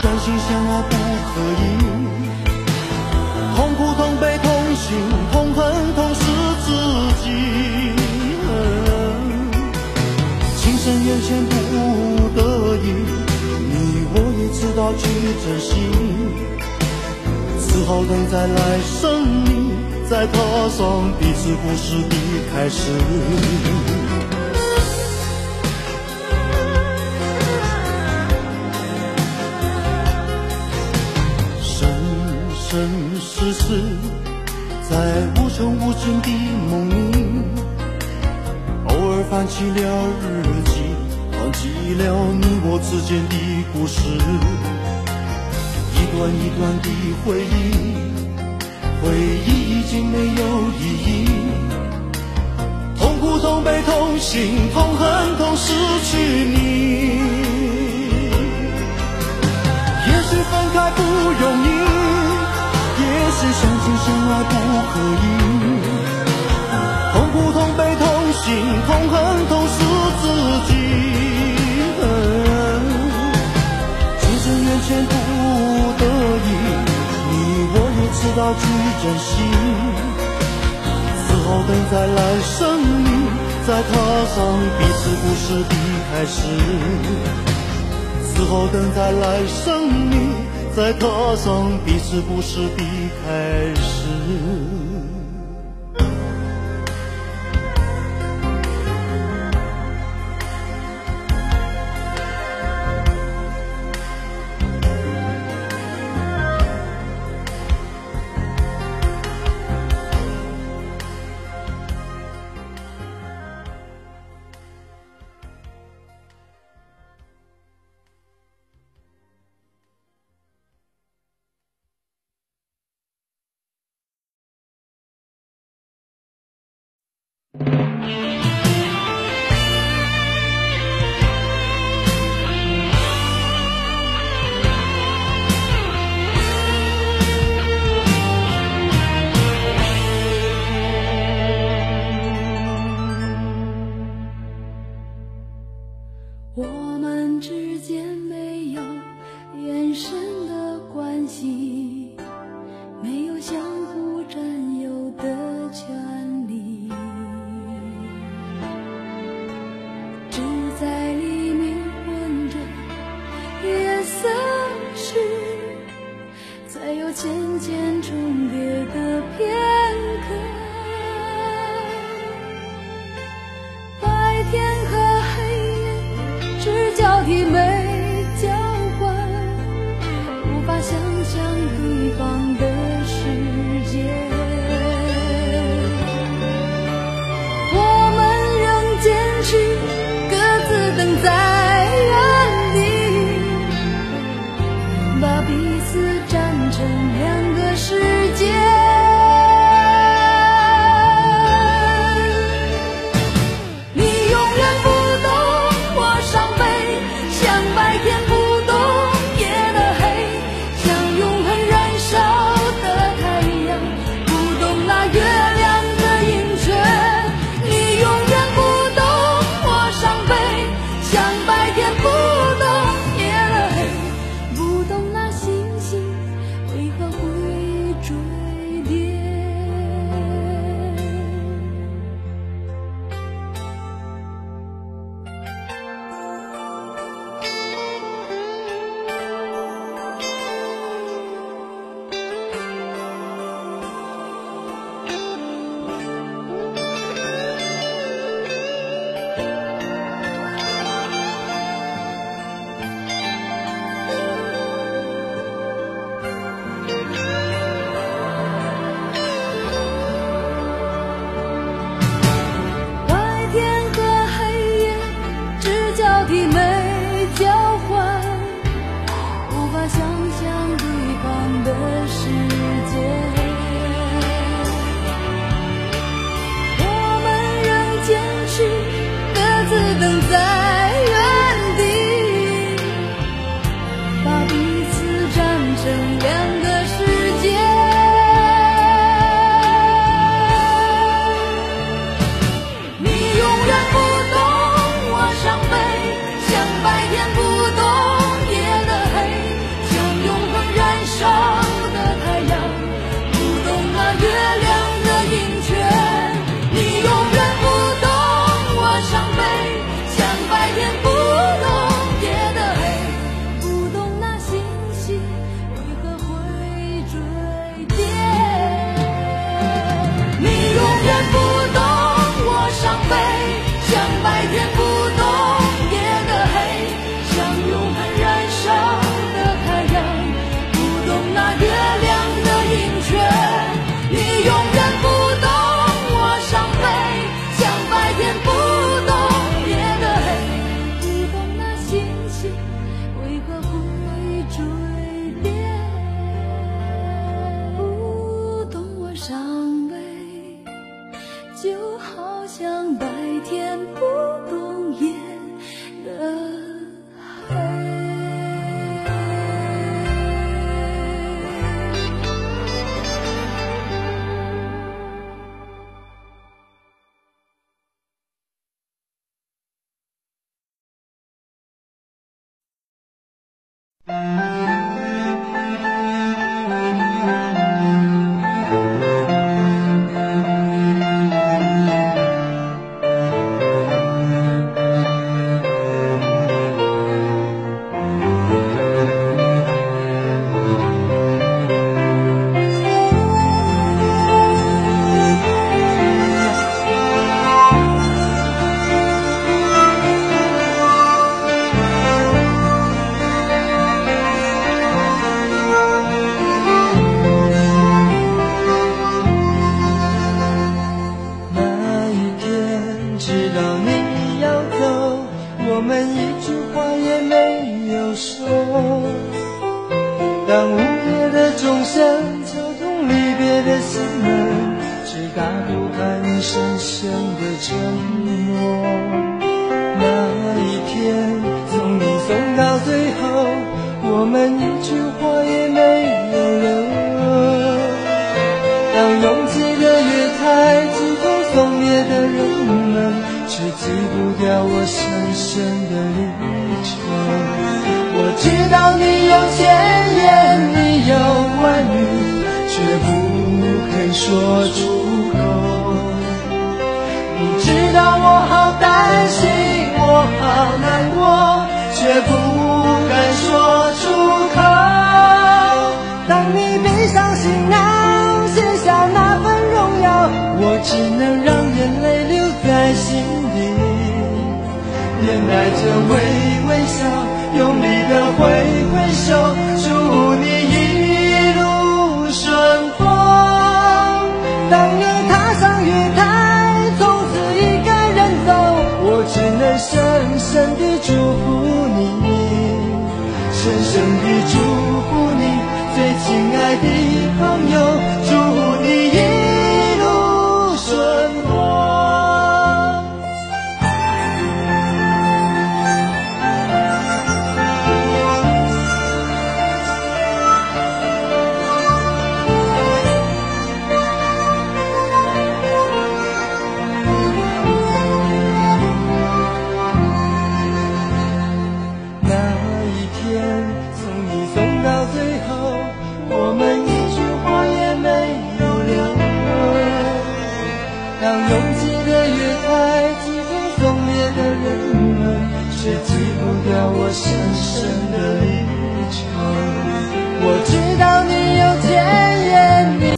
真心相爱不可以，痛苦痛悲痛心痛恨痛失自己，情深缘浅不得已，你我也知道去珍惜，只好等在来生里再踏上彼此故事的开始。只是在无穷无尽的梦里，偶尔翻起了日记，忘记了你我之间的故事，一段一段的回忆，回忆已经没有意义，痛苦、痛悲、痛心、痛恨、痛失去你，也许分开不容易。爱不可以，痛苦痛悲痛心痛恨痛失自己，情深缘浅不得已，你我也知道去珍惜，只好等在来生里再踏上彼此故事的开始，只好等在来生里。再踏上彼此故事的开始。打不开你深深的沉默。那一天，从你送到最后，我们一句话也没有留。当拥挤的月台，急匆送别的人们，却挤不掉我深深的离愁。我知道你有千言，你有万语，却不肯说出掩盖着微微笑。用力的挥挥手，祝你一路顺风。当你踏上月台，从此一个人走，我只能深深地祝福你，深深地祝福你，最亲爱的朋友，